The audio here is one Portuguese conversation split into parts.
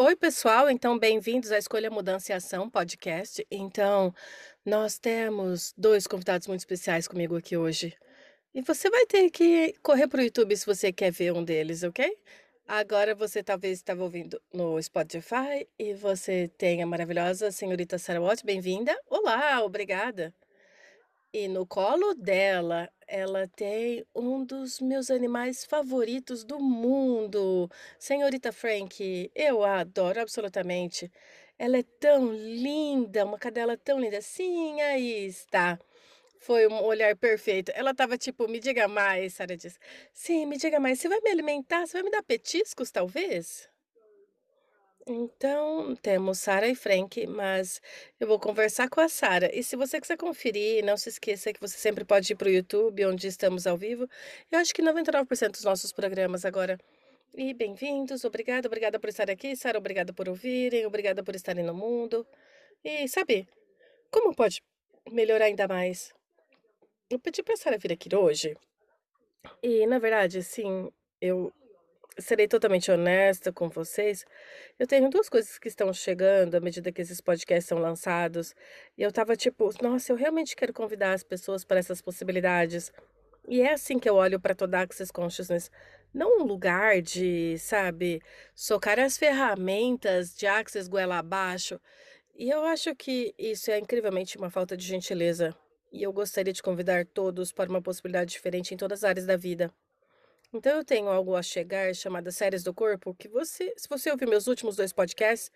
Oi, pessoal. Então, bem-vindos à Escolha Mudança e Ação podcast. Então, nós temos dois convidados muito especiais comigo aqui hoje. E você vai ter que correr para o YouTube se você quer ver um deles, ok? Agora você talvez estava ouvindo no Spotify e você tem a maravilhosa senhorita Sarah Watt. Bem-vinda. Olá, obrigada. E no colo dela, ela tem um dos meus animais favoritos do mundo. Senhorita Frank, eu a adoro absolutamente. Ela é tão linda, uma cadela tão linda. Sim, aí está. Foi um olhar perfeito. Ela estava tipo, me diga mais, Sarah diz. Sim, me diga mais. Você vai me alimentar? Você vai me dar petiscos, talvez? Então, temos Sara e Frank, mas eu vou conversar com a Sara. E se você quiser conferir, não se esqueça que você sempre pode ir para o YouTube, onde estamos ao vivo. Eu acho que 99% dos nossos programas agora. E bem-vindos, obrigada, obrigada por estar aqui, Sara, obrigada por ouvirem, obrigada por estarem no mundo. E sabe, como pode melhorar ainda mais? Eu pedi para a Sara vir aqui hoje. E, na verdade, assim, eu serei totalmente honesta com vocês. Eu tenho duas coisas que estão chegando à medida que esses podcasts são lançados. E eu tava tipo, nossa, eu realmente quero convidar as pessoas para essas possibilidades. E é assim que eu olho para toda Access Consciousness. Não um lugar de, sabe, socar as ferramentas de Access goela abaixo. E eu acho que isso é incrivelmente uma falta de gentileza. E eu gostaria de convidar todos para uma possibilidade diferente em todas as áreas da vida. Então eu tenho algo a chegar chamada Séries do Corpo, que você, se você ouvir meus últimos dois podcasts,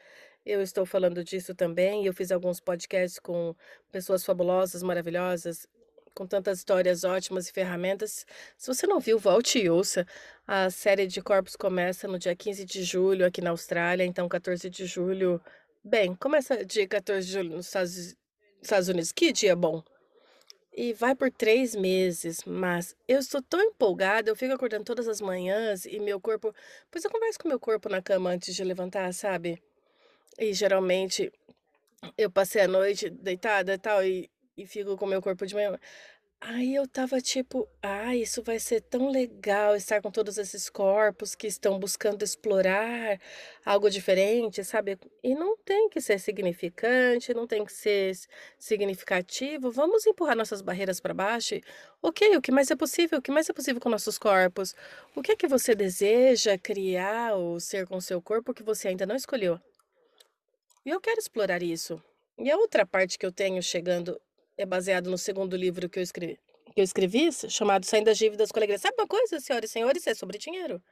eu estou falando disso também. Eu fiz alguns podcasts com pessoas fabulosas, maravilhosas, com tantas histórias ótimas e ferramentas. Se você não viu, volte e ouça. A série de corpos começa no dia 15 de julho aqui na Austrália, então 14 de julho. Bem, começa dia 14 de julho nos Estados Unidos. Que dia bom! E vai por 3 meses, mas eu estou tão empolgada, eu fico acordando todas as manhãs e meu corpo pois eu converso com meu corpo na cama antes de levantar, sabe. E geralmente eu passei a noite deitada e tal e e fico com meu corpo de manhã. Aí eu estava tipo: "Ai, isso vai ser tão legal estar com todos esses corpos que estão buscando explorar algo diferente", sabe. E não tem que ser significante, não tem que ser significativo, vamos empurrar nossas barreiras para baixo ok, o que mais é possível, o que mais é possível com nossos corpos? O que é que você deseja criar ou ser com seu corpo que você ainda não escolheu? E eu quero explorar isso. E a outra parte que eu tenho chegando é baseado no segundo livro que eu escrevi que eu escrevi, chamado Saindo das Dívidas com Alegria. Sabe uma coisa, senhoras e senhores? É sobre dinheiro.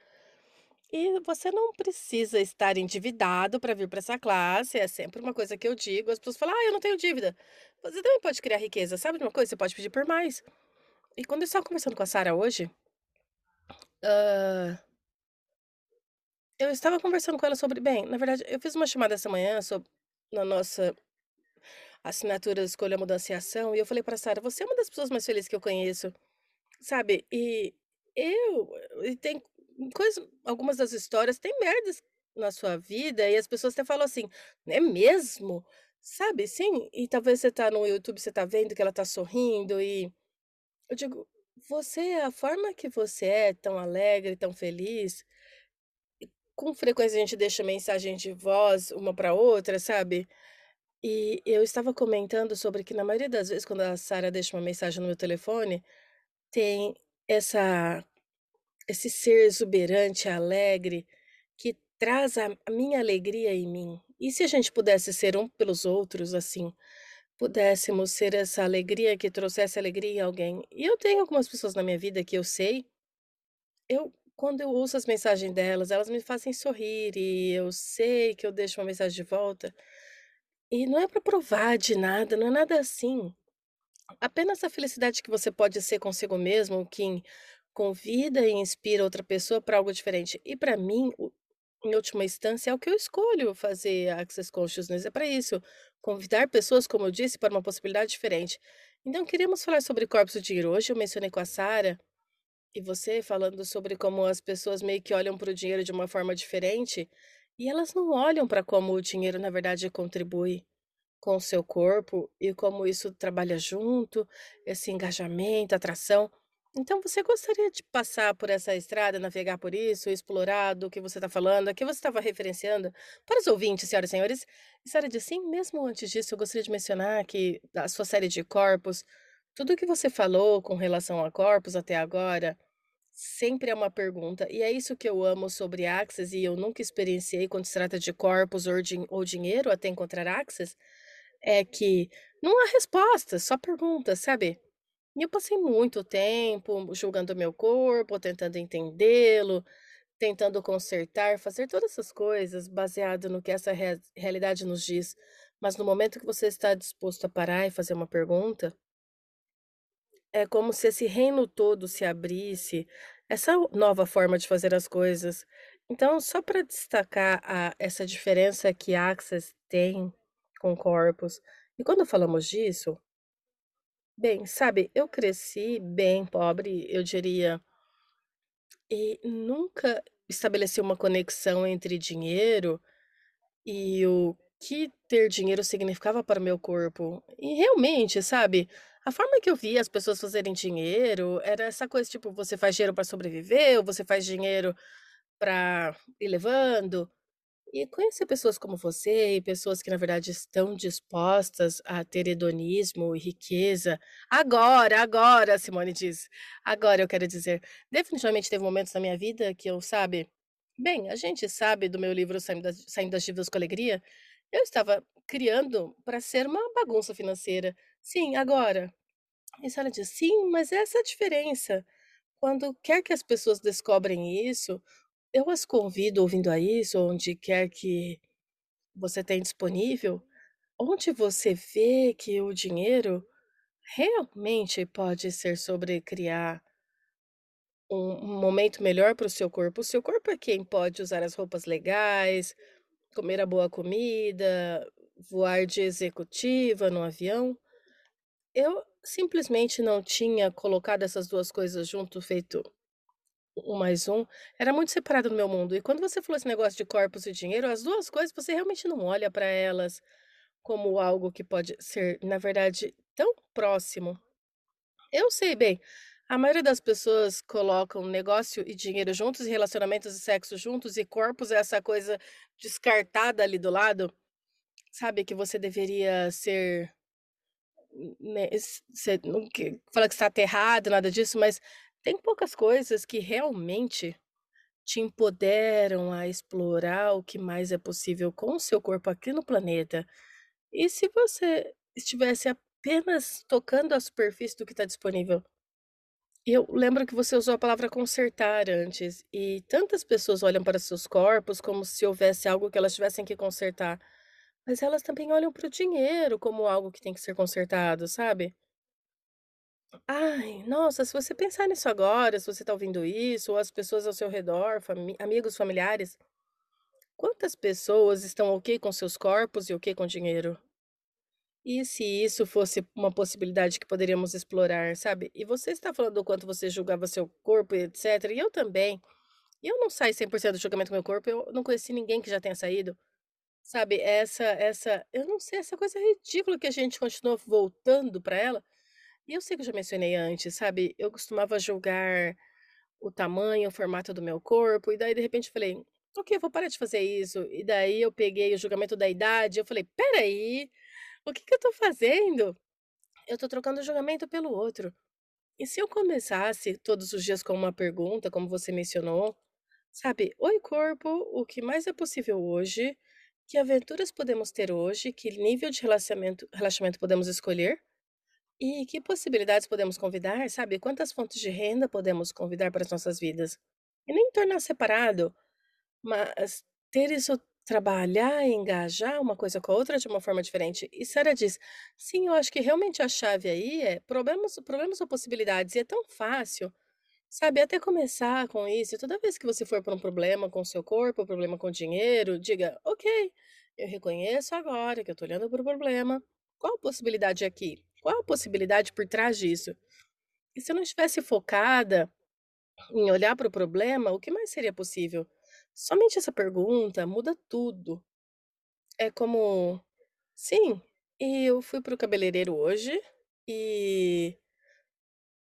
E você não precisa estar endividado para vir para essa classe, é sempre uma coisa que eu digo. As pessoas falam: "Ah, eu não tenho dívida". Você também pode criar riqueza, sabe de uma coisa? Você pode pedir por mais. E quando eu estava conversando com a Sara hoje, hã eu estava conversando com ela sobre bem, na verdade, eu fiz uma chamada essa manhã sob na nossa assinatura Escolha, Mudança e Ação, e eu falei pra Sara: "Você é uma das pessoas mais felizes que eu conheço", sabe. E eu e tem coisas algumas das histórias tem merdas na sua vida e as pessoas até falam assim: "É mesmo?", sabe, sim. E talvez você tá no YouTube, você tá vendo que ela tá sorrindo e eu digo: "Você a forma que você é, tão alegre, tão feliz" com frequência a gente deixa mensagem de voz uma pra outra, sabe. E eu estava comentando sobre que na maioria das vezes quando a Sara deixa uma mensagem no meu telefone, tem essa esse ser exuberante, alegre, que traz a minha alegria em mim. E se a gente pudesse ser um pelos outros, assim, pudéssemos ser essa alegria que trouxesse alegria em alguém. E eu tenho algumas pessoas na minha vida que eu sei eu quando eu ouço as mensagens delas, elas me fazem sorrir e eu sei que eu deixo uma mensagem de volta e não é para provar de nada, não é nada assim. Apenas a felicidade que você pode ser consigo mesmo, que convida e inspira outra pessoa para algo diferente. E para mim, em última instância, é o que eu escolho fazer Access Consciousness, é para isso, convidar pessoas, como eu disse, para uma possibilidade diferente. Então queríamos falar sobre corpos do dinheiro. Hoje eu mencionei com a Sara, e você falando sobre como as pessoas meio que olham para o dinheiro de uma forma diferente, e elas não olham para como o dinheiro, na verdade, contribui com o seu corpo e como isso trabalha junto, esse engajamento, atração. Então você gostaria de passar por essa estrada, navegar por isso, explorar do que você está falando, a que você estava referenciando para os ouvintes, senhoras e senhores? E Sara disse, sim, mesmo antes disso, eu gostaria de mencionar que a sua série de corpos, tudo o que você falou com relação a corpos até agora, sempre é uma pergunta, e é isso que eu amo sobre Access, e eu nunca experienciei quando se trata de corpos ou, din ou dinheiro até encontrar Access, é que não há resposta, só perguntas, sabe? E eu passei muito tempo julgando meu corpo, tentando entendê-lo, tentando consertar, fazer todas essas coisas baseado no que essa rea realidade nos diz. Mas no momento que você está disposto a parar e fazer uma pergunta, é como se esse reino todo se abrisse, essa nova forma de fazer as coisas. Então, só para destacar a essa diferença que Access tem com corpos, e quando falamos disso Bem, sabe, eu cresci bem pobre, eu diria, e nunca estabeleci uma conexão entre dinheiro e o que ter dinheiro significava para o meu corpo. E realmente, sabe, a forma que eu via as pessoas fazerem dinheiro era essa coisa tipo, você faz dinheiro para sobreviver, ou você faz dinheiro para ir levando. E conhecer pessoas como você e pessoas que, na verdade, estão dispostas a ter hedonismo e riqueza. Agora, agora, Simone diz. Agora eu quero dizer. Definitivamente teve momentos na minha vida que eu, sabe. Bem, a gente sabe do meu livro Saindo das, Saindo das Dívidas com Alegria. Eu estava criando para ser uma bagunça financeira. Sim, agora. E ela diz: sim, mas essa é a diferença. Quando quer que as pessoas descobrem isso, eu as convido ouvindo a isso, onde quer que você tenha disponível, onde você vê que o dinheiro realmente pode ser sobre criar um um momento melhor para o seu corpo. O seu corpo é quem pode usar as roupas legais, comer a boa comida, voar de executiva no avião. Eu simplesmente não tinha colocado essas 2 coisas junto, feito um mais um, era muito separado no meu mundo. E quando você falou esse negócio de corpos e dinheiro, as 2 coisas você realmente não olha para elas como algo que pode ser, na verdade, tão próximo. Eu sei bem, a maioria das pessoas colocam negócio e dinheiro juntos, relacionamentos e sexo juntos, e corpos é essa coisa descartada ali do lado, sabe, que você deveria ser, né, ser não que fala que está aterrado, nada disso, mas tem poucas coisas que realmente te empoderam a explorar o que mais é possível com o seu corpo aqui no planeta. E se você estivesse apenas tocando a superfície do que está disponível? Eu lembro que você usou a palavra consertar antes, e tantas pessoas olham para seus corpos como se houvesse algo que elas tivessem que consertar, mas elas também olham para o dinheiro como algo que tem que ser consertado, sabe? Ai, nossa, se você pensar nisso agora, se você está ouvindo isso, ou as pessoas ao seu redor, fami amigos, familiares, quantas pessoas estão ok com seus corpos e ok com dinheiro? E se isso fosse uma possibilidade que poderíamos explorar, sabe? E você está falando do quanto você julgava seu corpo etc, e eu também. E eu não saio 100% do julgamento do meu corpo, eu não conheci ninguém que já tenha saído, sabe? Essa essa eu não sei, essa coisa ridícula que a gente continua voltando para ela. E eu sei que eu já mencionei antes, sabe, eu costumava julgar o tamanho, o formato do meu corpo, e daí de repente eu falei: "Ok, eu vou parar de fazer isso". E daí eu peguei o julgamento da idade, eu falei: "Espera aí, o que que eu tô fazendo? Eu tô trocando julgamento pelo outro". E se eu começasse todos os dias com uma pergunta, como você mencionou, sabe: "Oi corpo, o que mais é possível hoje? Que aventuras podemos ter hoje? Que nível de relaxamento relaxamento podemos escolher?" E que possibilidades podemos convidar, sabe? Quantas fontes de renda podemos convidar para as nossas vidas? E nem tornar separado, mas ter isso, trabalhar e engajar uma coisa com a outra de uma forma diferente. E Sarah diz: sim, eu acho que realmente a chave aí é problemas, problemas ou possibilidades. E é tão fácil Sabe, até começar com isso, toda vez que você for por um problema com o seu corpo, problema com dinheiro, diga: "Ok, eu reconheço agora que eu tô olhando para o problema. Qual a possibilidade aqui? Qual a possibilidade por trás disso?". E se eu não estivesse focada em olhar para o problema, o que mais seria possível? Somente essa pergunta muda tudo. É como sim, e eu fui para o cabeleireiro hoje e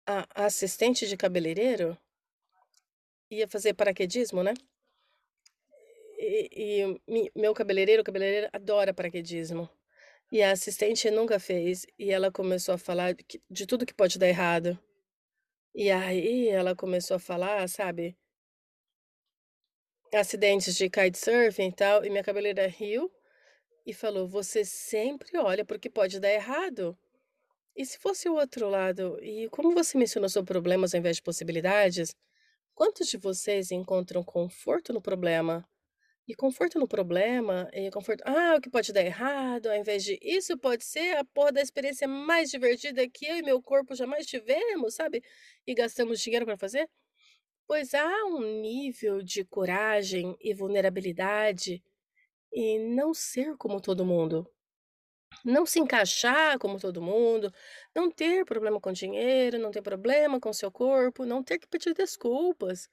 a assistente de cabeleireiro ia fazer paraquedismo, né, e e mi meu cabeleireiro cabeleireira adora paraquedismo, e a assistente nunca fez, e ela começou a falar de tudo que pode dar errado. E aí ela começou a falar, sabe, acidentes de kitesurfing e tal, e minha cabeleireira riu e falou: "Você sempre olha para o que pode dar errado". E se fosse o outro lado? E como você mencionou sobre problemas ao invés de possibilidades, quantos de vocês encontram conforto no problema? E conforto no problema, e conforto ah, o que pode dar errado, ao invés de isso pode ser a porra da experiência mais divertida que eu e meu corpo jamais tivemos, sabe? E gastamos dinheiro para fazer. Pois há um nível de coragem e vulnerabilidade e não ser como todo mundo. Não se encaixar como todo mundo, não ter problema com dinheiro, não ter problema com seu corpo, não ter que pedir desculpas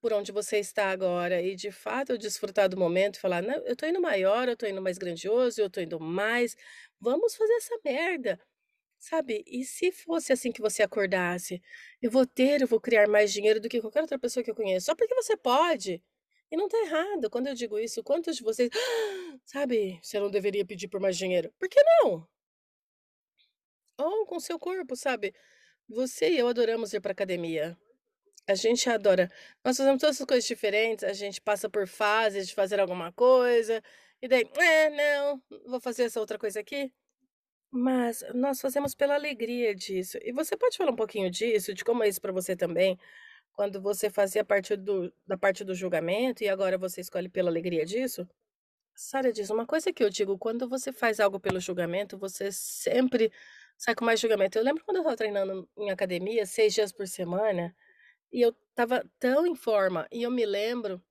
por onde você está agora e de fato desfrutar do momento e falar: "Não, eu tô indo maior, eu tô indo mais grandioso, eu tô indo mais, vamos fazer essa merda", sabe. E se fosse assim que você acordasse: "Eu vou ter, eu vou criar mais dinheiro do que qualquer outra pessoa que eu conheço", só porque você pode. E não tá errado, quando eu digo isso, quantos de vocês: "Sabe, você não deveria pedir por mais dinheiro", por que não? Ou com seu corpo, sabe. Você e eu adoramos ir pra academia. A gente adora. Nós fazemos todas essas coisas diferentes, a gente passa por fases de fazer alguma coisa, e daí: "É, não, vou fazer essa outra coisa aqui". Mas nós fazemos pela alegria disso. E você pode falar um pouquinho disso, de como é isso pra você também, quando você fazia parte do da parte do julgamento e agora você escolhe pela alegria disso? Sara diz: "Uma coisa que eu digo, quando você faz algo pelo julgamento, você sempre sai com mais julgamento". Eu lembro quando eu estava treinando em academia 6 dias por semana, e eu estava tão em forma, e eu me lembro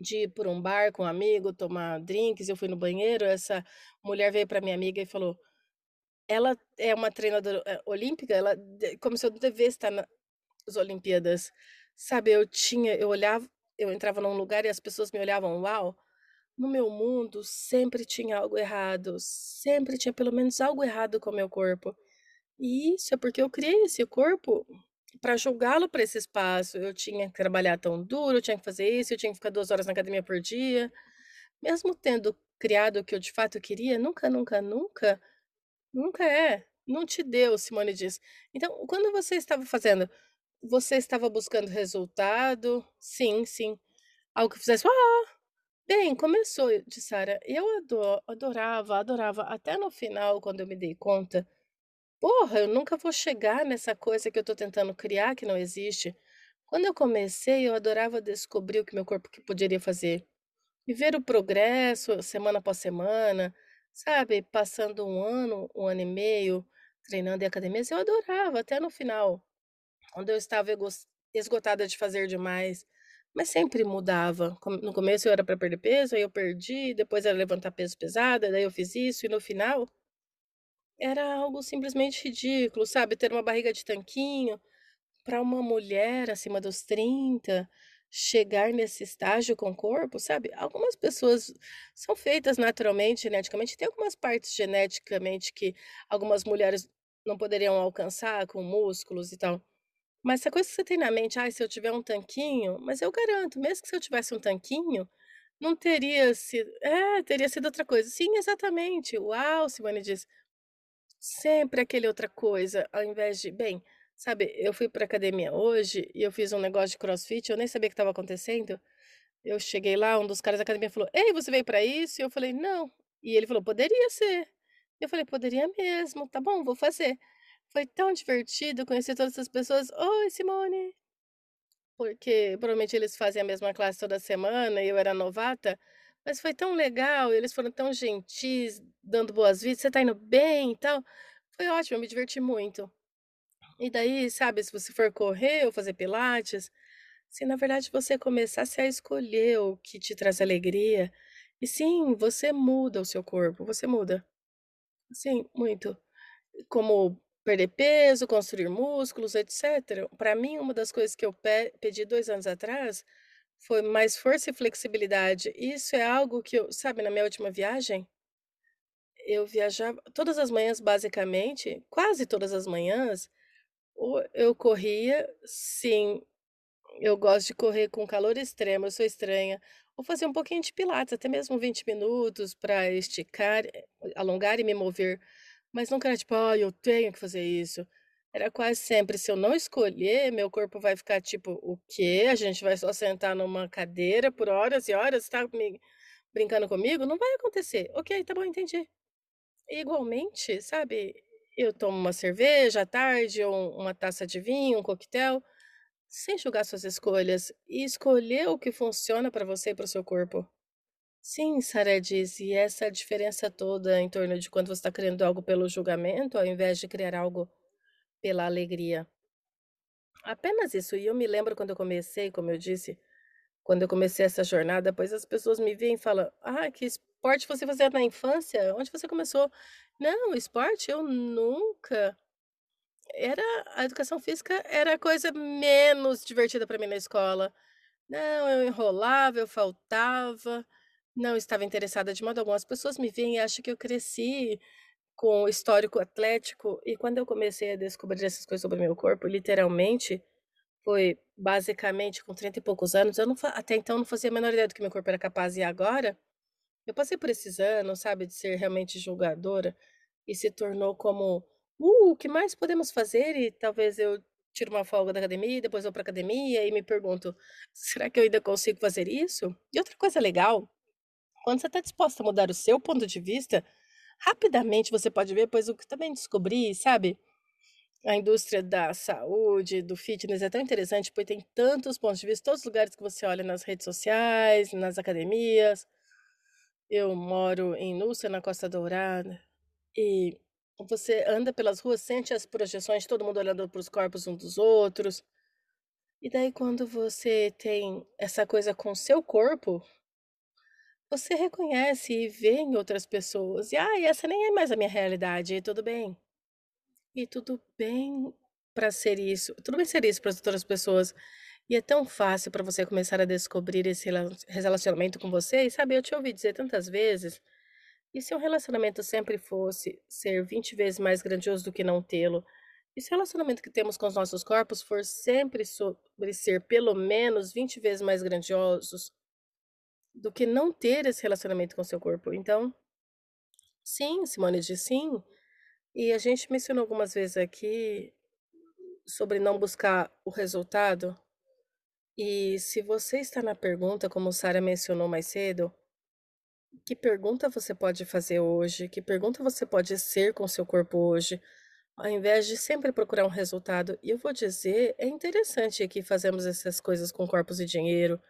de ir por um bar com um amigo, tomar drinks, eu fui no banheiro, essa mulher veio pra minha amiga e falou ela é uma treinadora, eh, olímpica, ela como se eu devesse estar nas Olimpíadas. Sabe, eu tinha eu olhava eu entrava num lugar e as pessoas me olhavam: "Uau!". No meu mundo sempre tinha algo errado, sempre tinha pelo menos algo errado com o meu corpo. E isso é porque eu criei esse corpo pra julgá-lo pra esse espaço. Eu tinha que trabalhar tão duro, eu tinha que fazer isso, eu tinha que ficar 2 horas na academia por dia. Mesmo tendo criado o que eu de fato queria, nunca, nunca, nunca, nunca é. Não te deu, Simone diz. Então, quando você estava fazendo, você estava buscando resultado? Sim, sim. Algo que fizesse: "Ah!". Bem, começou, disse Sara. Eu ado adorava, adorava, até no final, quando eu me dei conta: "Porra, eu nunca vou chegar nessa coisa que eu tô tentando criar, que não existe". Quando eu comecei, eu adorava descobrir o que meu corpo que poderia fazer. E ver o progresso semana após semana, sabe, passando 1 ano, 1 ano e meio treinando em academias, eu adorava até no final, quando eu estava esgotada de fazer demais, mas sempre mudava. No começo eu era pra perder peso, aí eu perdi, depois era levantar peso pesado, daí eu fiz isso e no final era algo simplesmente ridículo, sabe, ter uma barriga de tanquinho, pra uma mulher acima dos 30 chegar nesse estágio com o corpo, sabe. Algumas pessoas são feitas naturalmente, geneticamente, tem algumas partes geneticamente que algumas mulheres não poderiam alcançar com músculos e tal. Mas essa coisa que você tem na mente: "Ai, se eu tiver um tanquinho", mas eu garanto, mesmo que se eu tivesse um tanquinho, não teria sido é, teria sido outra coisa. Sim, exatamente. "Uau", Simone diz. Sempre aquele outra coisa, ao invés de bem, sabe, eu fui pra academia hoje e eu fiz um negócio de crossfit, eu nem sabia o que estava acontecendo. Eu cheguei lá, um dos caras da academia falou: "Ei, você veio pra isso?" E eu falei: "Não". E ele falou: "Poderia ser". Eu falei: "Poderia mesmo, tá bom, vou fazer". Foi tão divertido conhecer todas essas pessoas: "Oi, Simone". Porque provavelmente eles fazem a mesma classe toda semana e eu era novata, mas foi tão legal, eles foram tão gentis, dando boas-vindas: "Você tá indo bem e tal?". Foi ótimo, eu me diverti muito. E daí, sabe, se você for correr ou fazer pilates, se na verdade você começasse a escolher o que te traz alegria, e sim, você muda o seu corpo, você muda. Sim, muito. Como perder peso, construir músculos, etcétera. Pra mim, uma das coisas que eu pe pedi 2 anos atrás, foi mais força e flexibilidade. Isso é algo que eu sabe, na minha última viagem eu viajava todas as manhãs, basicamente, quase todas as manhãs, eu corria sim, eu gosto de correr com calor extremo, eu sou estranha, ou fazer um pouquinho de pilates, até mesmo 20 minutos pra esticar, eh, alongar e me mover, mas nunca era tipo: "Ai, eu tenho que fazer isso". Era quase sempre, se eu não escolher, meu corpo vai ficar tipo: "O quê? A gente vai só sentar numa cadeira por horas e horas, tá me brincando comigo? Não vai acontecer". "Ok, tá bom, entendi". Igualmente, sabe, eu tomo uma cerveja à tarde ou uma taça de vinho, um coquetel, sem julgar suas escolhas, e escolher o que funciona pra você e para o seu corpo. Sim, Sarah disse, e essa diferença toda em torno de quando você está criando algo pelo julgamento, ao invés de criar algo pela alegria. Apenas isso, e eu me lembro quando eu comecei, como eu disse, quando eu comecei essa jornada, pois as pessoas me veem e falam: "Ah, que esporte você fazia na infância? Onde você começou?". Não, esporte eu nunca era a educação física era a coisa menos divertida pra mim na escola. Não, eu enrolava, eu faltava, não estava interessada de modo algum. As pessoas me veem e acham que eu cresci com o histórico atlético, e quando eu comecei a descobrir essas coisas sobre o meu corpo, literalmente, foi basicamente com 30 e poucos anos, eu não até então não fazia a menor ideia do que meu corpo era capaz, e agora, eu passei por esses anos, sabe, de ser realmente julgadora, e se tornou como: "Uh, o que mais podemos fazer?", e talvez eu tiro uma folga da academia depois vou pra academia e me pergunto: "Será que eu ainda consigo fazer isso?". E outra coisa legal, quando você tá disposta a mudar o seu ponto de vista, rapidamente você pode ver, pois o que também descobri, sabe, a indústria da saúde, do fitness é tão interessante, porque tem tantos pontos de vista, todos os lugares que você olha nas redes sociais, nas academias. Eu moro em Núrcia, na Costa Dourada, e você anda pelas ruas, sente as projeções, todo mundo olhando para os corpos um dos outros. E daí quando você tem essa coisa com seu corpo você reconhece e vê em outras pessoas, e: "Ai, essa nem é mais a minha realidade", e tudo bem. E tudo bem pra ser isso, tudo bem ser isso para as outras pessoas. E é tão fácil pra você começar a descobrir esse rela relacionamento com você, e sabe, eu te ouvi dizer tantas vezes, e se um relacionamento sempre fosse ser 20 vezes mais grandioso do que não tê-lo? E se o relacionamento que temos com os nossos corpos for sempre sobre ser pelo menos 20 vezes mais grandiosos do que não ter esse relacionamento com o seu corpo? Então sim, Simone disse sim, e a gente mencionou algumas vezes aqui sobre não buscar o resultado, e se você está na pergunta, como Sarah mencionou mais cedo, que pergunta você pode fazer hoje, que pergunta você pode ser com seu corpo hoje, ao invés de sempre procurar um resultado. E eu vou dizer, é interessante que fazemos essas coisas com corpos e dinheiro,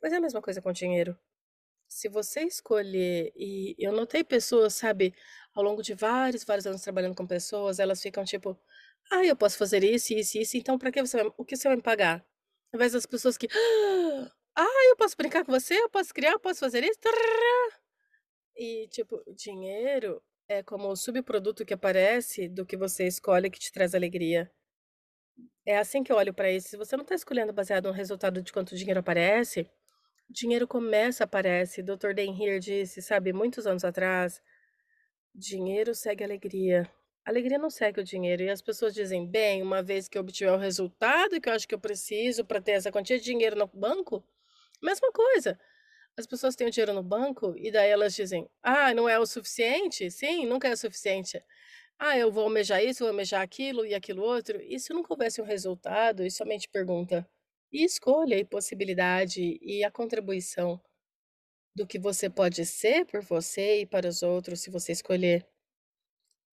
pois é a mesma coisa com dinheiro. Se você escolher e eu notei pessoas, sabe, ao longo de vários, vários anos trabalhando com pessoas, elas ficam tipo: "Ai, eu posso fazer isso, isso isso, então pra que você vai o que você vai me pagar?". Ao invés das pessoas que: "Ai, eu posso brincar com você, eu posso criar, eu posso fazer isso, tarárá". E tipo, dinheiro é como o subproduto que aparece do que você escolhe que te traz alegria. É assim que eu olho pra isso, se você não tá escolhendo baseado no resultado de quanto dinheiro aparece, dinheiro começa, aparece. Doutor Dan Heer disse, sabe, muitos anos atrás: "Dinheiro segue alegria, alegria não segue o dinheiro". E as pessoas dizem: "Bem, uma vez que eu obtiver o resultado que eu acho que eu preciso pra ter essa quantia de dinheiro no banco", mesma coisa. As pessoas têm o dinheiro no banco e daí elas dizem: "Ah, não é o suficiente?". Sim, nunca é o suficiente. "Ah, eu vou almejar isso, vou almejar aquilo e aquilo outro", e se nunca houvesse um resultado e somente pergunta, e escolha e possibilidade e a contribuição do que você pode ser por você e para os outros, se você escolher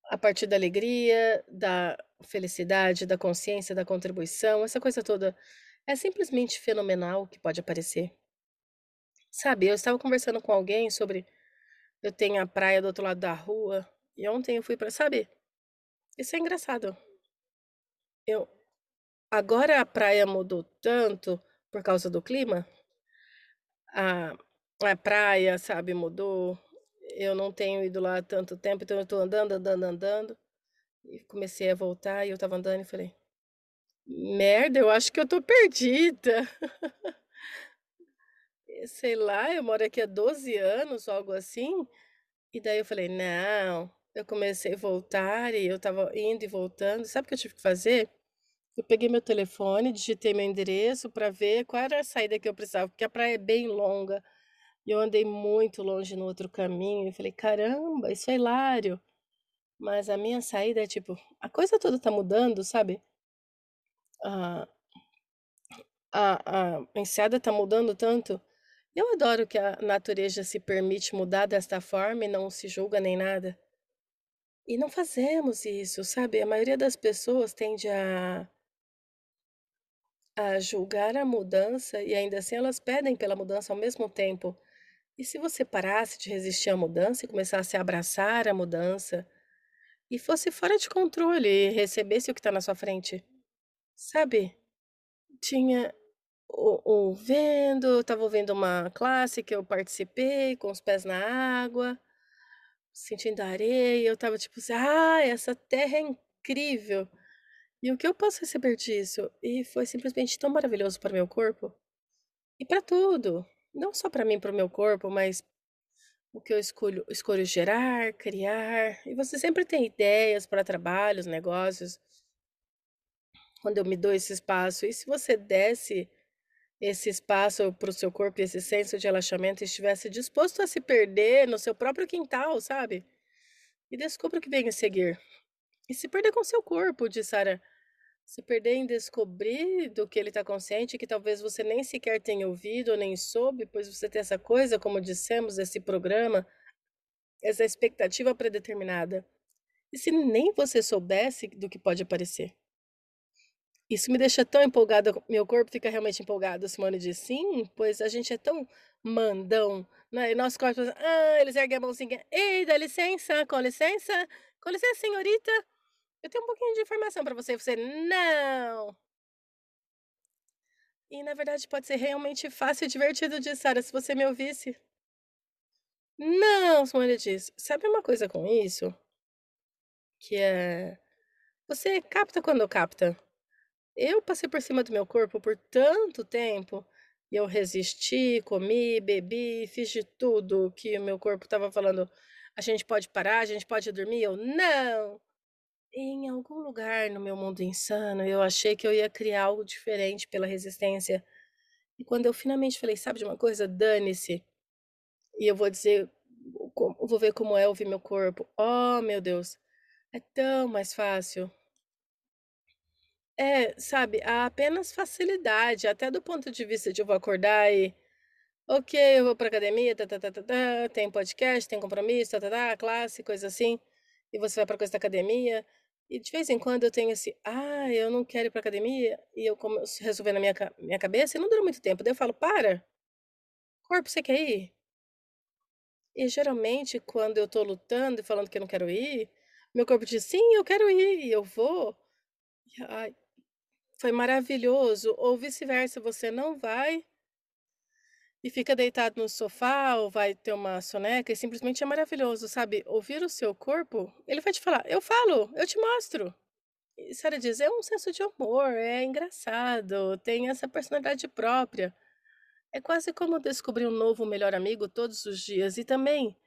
a partir da alegria, da felicidade, da consciência, da contribuição, essa coisa toda, é simplesmente fenomenal o que pode aparecer. Sabe, eu estava conversando com alguém sobre eu tenho a praia do outro lado da rua, e ontem eu fui pra sabe, isso é engraçado. Eu agora a praia mudou tanto por causa do clima, a a praia, sabe, mudou. Eu não tenho ido lá há tanto tempo, então eu tô andando, andando, andando, e comecei a voltar e eu estava andando e falei: "Merda, eu acho que eu tô perdida". Sei lá, eu moro aqui há 12 anos algo assim, e daí eu falei: "Não". Eu comecei a voltar e eu estava indo e voltando. Sabe o que eu tive que fazer? Eu peguei meu telefone, digitei meu endereço para ver qual era a saída que eu precisava, porque a praia é bem longa, e eu andei muito longe no outro caminho, e falei: "Caramba, isso é hilário". Mas a minha saída é tipo, a coisa toda tá mudando, sabe? A a a enseada tá mudando tanto. Eu adoro que a natureza se permite mudar desta forma e não se julga nem nada. E não fazemos isso, sabe? A maioria das pessoas tende a a julgar a mudança e ainda assim elas pedem pela mudança ao mesmo tempo. E se você parasse de resistir à mudança e começasse a abraçar a mudança, e fosse fora de controle e recebesse o que está na sua frente, sabe? Tinha o, vendo, estava ouvindo uma classe que eu participei, com os pés na água, sentindo a areia, eu estava tipo assim, ah, essa terra é incrível. E o que eu posso receber disso? E foi simplesmente tão maravilhoso para meu corpo e para tudo. Não só para mim, para o meu corpo, mas o que eu escolho, escolho gerar, criar. E você sempre tem ideias para trabalhos, negócios. Quando eu me dou esse espaço, e se você desse esse espaço para o seu corpo esse senso de relaxamento e estivesse disposto a se perder no seu próprio quintal, sabe? E descubra o que vem a seguir. E se perder com seu corpo, disse Sarah. Se perder em descobrir do que ele está consciente, que talvez você nem sequer tenha ouvido ou nem soube, pois você tem essa coisa, como dissemos, esse programa, essa expectativa predeterminada. E se nem você soubesse do que pode aparecer? Isso me deixa tão empolgada, meu corpo fica realmente empolgado. Simone diz: "Sim, pois a gente é tão mandão, né, e nosso corpo, ah, eles erguem a mãozinha: "Ei, dá licença, com licença, com licença senhorita, eu tenho um pouquinho de informação para você", e você: "Não". E na verdade pode ser realmente fácil e divertido de Sara, se você me ouvisse. "Não", Simone diz. Sabe uma coisa com isso? Que é, você capta quando capta. Eu passei por cima do meu corpo por tanto tempo, e eu resisti, comi, bebi, fiz de tudo que o meu corpo estava falando: "A gente pode parar, a gente pode dormir", eu: "Não!". Em algum lugar no meu mundo insano, eu achei que eu ia criar algo diferente pela resistência. E quando eu finalmente falei: "Sabe de uma coisa? Dane-se, e eu vou dizer vou ver como é ouvir meu corpo". Oh, meu Deus, é tão mais fácil. É, sabe, há apenas facilidade, até do ponto de vista de eu vou acordar e, ok, eu vou pra academia, tá, tá, tá, tá, tá, tem podcast, tem compromisso, tá, tá, tá, classe, coisa assim, e você vai pra coisa da academia, e de vez em quando eu tenho esse, ah, eu não quero ir pra academia, e eu começo a resolver na minha, minha cabeça, e não dura muito tempo, daí eu falo, para, corpo, você quer ir? E geralmente, quando eu tô lutando e falando que eu não quero ir, meu corpo diz, sim, eu quero ir, e eu vou, e, ai, Foi maravilhoso, ou vice-versa, você não vai e fica deitado no sofá ou vai ter uma soneca e simplesmente é maravilhoso, sabe? Ouvir o seu corpo, ele vai te falar: "Eu falo, eu te mostro". E Sarah diz: "É um senso de humor, é engraçado, tem essa personalidade própria". É quase como descobrir um novo melhor amigo todos os dias e também,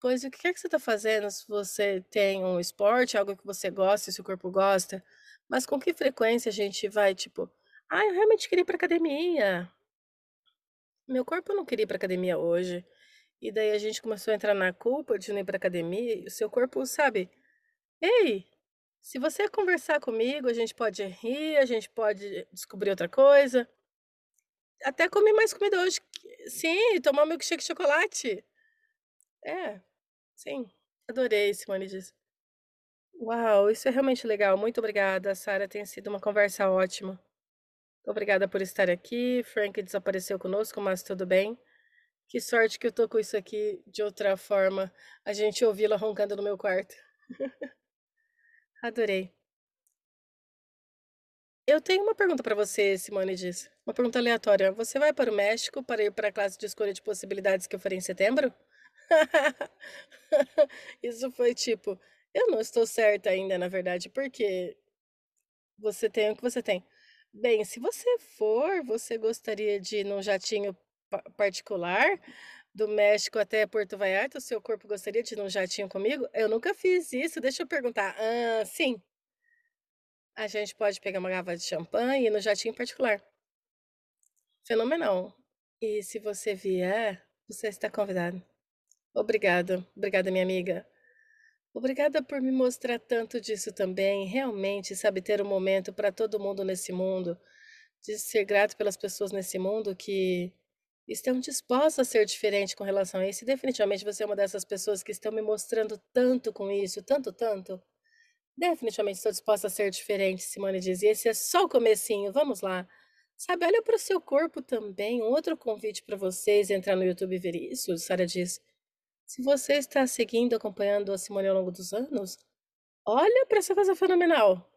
pois o que quer que você está fazendo, se você tem um esporte, algo que você gosta, se o corpo gosta, mas com que frequência a gente vai, tipo: "Ah, eu realmente queria ir pra academia". Meu corpo não queria ir pra academia hoje. E daí a gente começou a entrar na culpa de não ir pra academia e o seu corpo, sabe: "Ei, se você conversar comigo, a gente pode rir, a gente pode descobrir outra coisa". Até comer mais comida hoje sim, tomar milkshake de chocolate. É, sim. Adorei, Simone disse. Uau, isso é realmente legal. Muito obrigada, Sarah, tem sido uma conversa ótima. Obrigada por estar aqui. Frank desapareceu conosco, mas tudo bem. Que sorte que eu tô com isso aqui de outra forma. A gente ouvi-la roncando no meu quarto. Adorei. Eu tenho uma pergunta para você, Simone diz. Uma pergunta aleatória. Você vai para o México para ir para a classe de escolha de possibilidades que eu farei em setembro? Isso foi tipo, eu não estou certa ainda, na verdade, porque você tem o que você tem. Bem, se você for, você gostaria de ir num jatinho pa- particular do México até Porto Vallarta? O seu corpo gostaria de ir num jatinho comigo? Eu nunca fiz isso. Deixa eu perguntar. Ah, sim. A gente pode pegar uma garrafa de champanhe e ir no jatinho particular. Fenomenal. E se você vier, você está convidado. Obrigada, obrigada, minha amiga. Obrigada por me mostrar tanto disso também. Realmente, sabe, ter um momento para todo mundo nesse mundo, de ser grato pelas pessoas nesse mundo que estão dispostas a ser diferente com relação a isso. E definitivamente você é uma dessas pessoas que estão me mostrando tanto com isso, tanto, tanto. Definitivamente estou disposta a ser diferente, Simone diz. E esse é só o comecinho. Vamos lá. Sabe, olha para o seu corpo também. Um outro convite para vocês entrar no YouTube e ver isso, Sara diz. Se você está seguindo, acompanhando a Simone ao longo dos anos, olha para essa coisa fenomenal.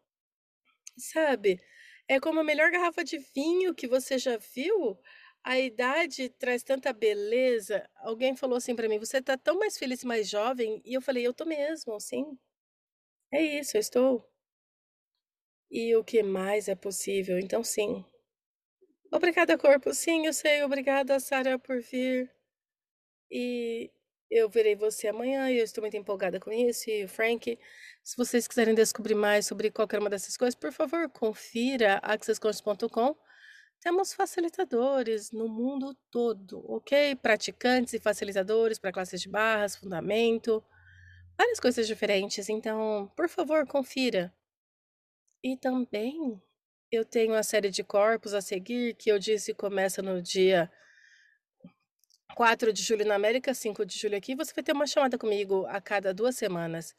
Sabe, é como a melhor garrafa de vinho que você já viu. A idade traz tanta beleza. Alguém falou assim para mim: "Você tá tão mais feliz mais jovem", e eu falei: "Eu tô mesmo, sim. É isso, eu estou". E o que mais é possível, então sim. Obrigada, corpo. Sim, eu sei. Obrigada, Sara, por vir. E eu verei você amanhã e eu estou muito empolgada com isso. E o Frank, se vocês quiserem descobrir mais sobre qualquer uma dessas coisas, por favor, confira accesscoach.com. Temos facilitadores no mundo todo, ok? Praticantes e facilitadores para classes de barras, fundamento, várias coisas diferentes. Então, por favor, confira. E também eu tenho a série de corpos a seguir que eu disse começa no dia 4 de julho na América, 5 de julho aqui. Você vai ter uma chamada comigo a cada duas semanas.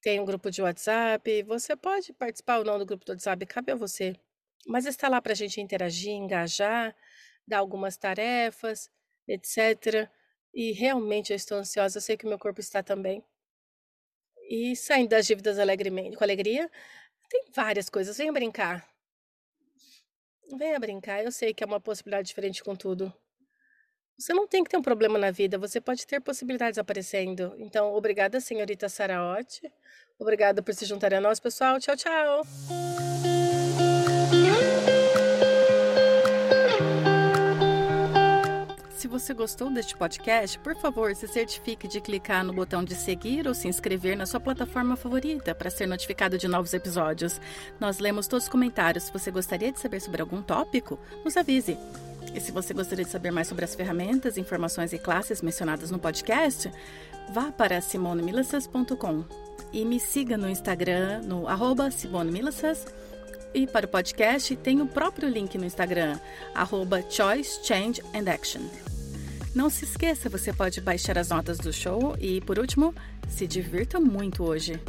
Tem um grupo de WhatsApp. Você pode participar ou não do grupo do WhatsApp, cabe a você. Mas está lá para a gente interagir, engajar, dar algumas tarefas, etc. E realmente eu estou ansiosa. Eu sei que o meu corpo está também. E saindo das dívidas alegremente, com alegria, tem várias coisas. Venha brincar. Venha brincar. Eu sei que é uma possibilidade diferente com tudo. Você não tem que ter um problema na vida, você pode ter possibilidades aparecendo. Então, obrigada, senhorita Saraote. Obrigada por se juntar a nós, pessoal. Tchau, tchau. Se você gostou deste podcast, por favor, se certifique de clicar no botão de seguir ou se inscrever na sua plataforma favorita para ser notificado de novos episódios. Nós lemos todos os comentários. Se você gostaria de saber sobre algum tópico, nos avise. E se você gostaria de saber mais sobre as ferramentas, informações e classes mencionadas no podcast, vá para simonemilacas.com e me siga no Instagram, no arroba simonemilacas. E para o podcast, tem o próprio link no Instagram, arroba Choice, Change and Action. Não se esqueça, você pode baixar as notas do show e, por último, se divirta muito hoje.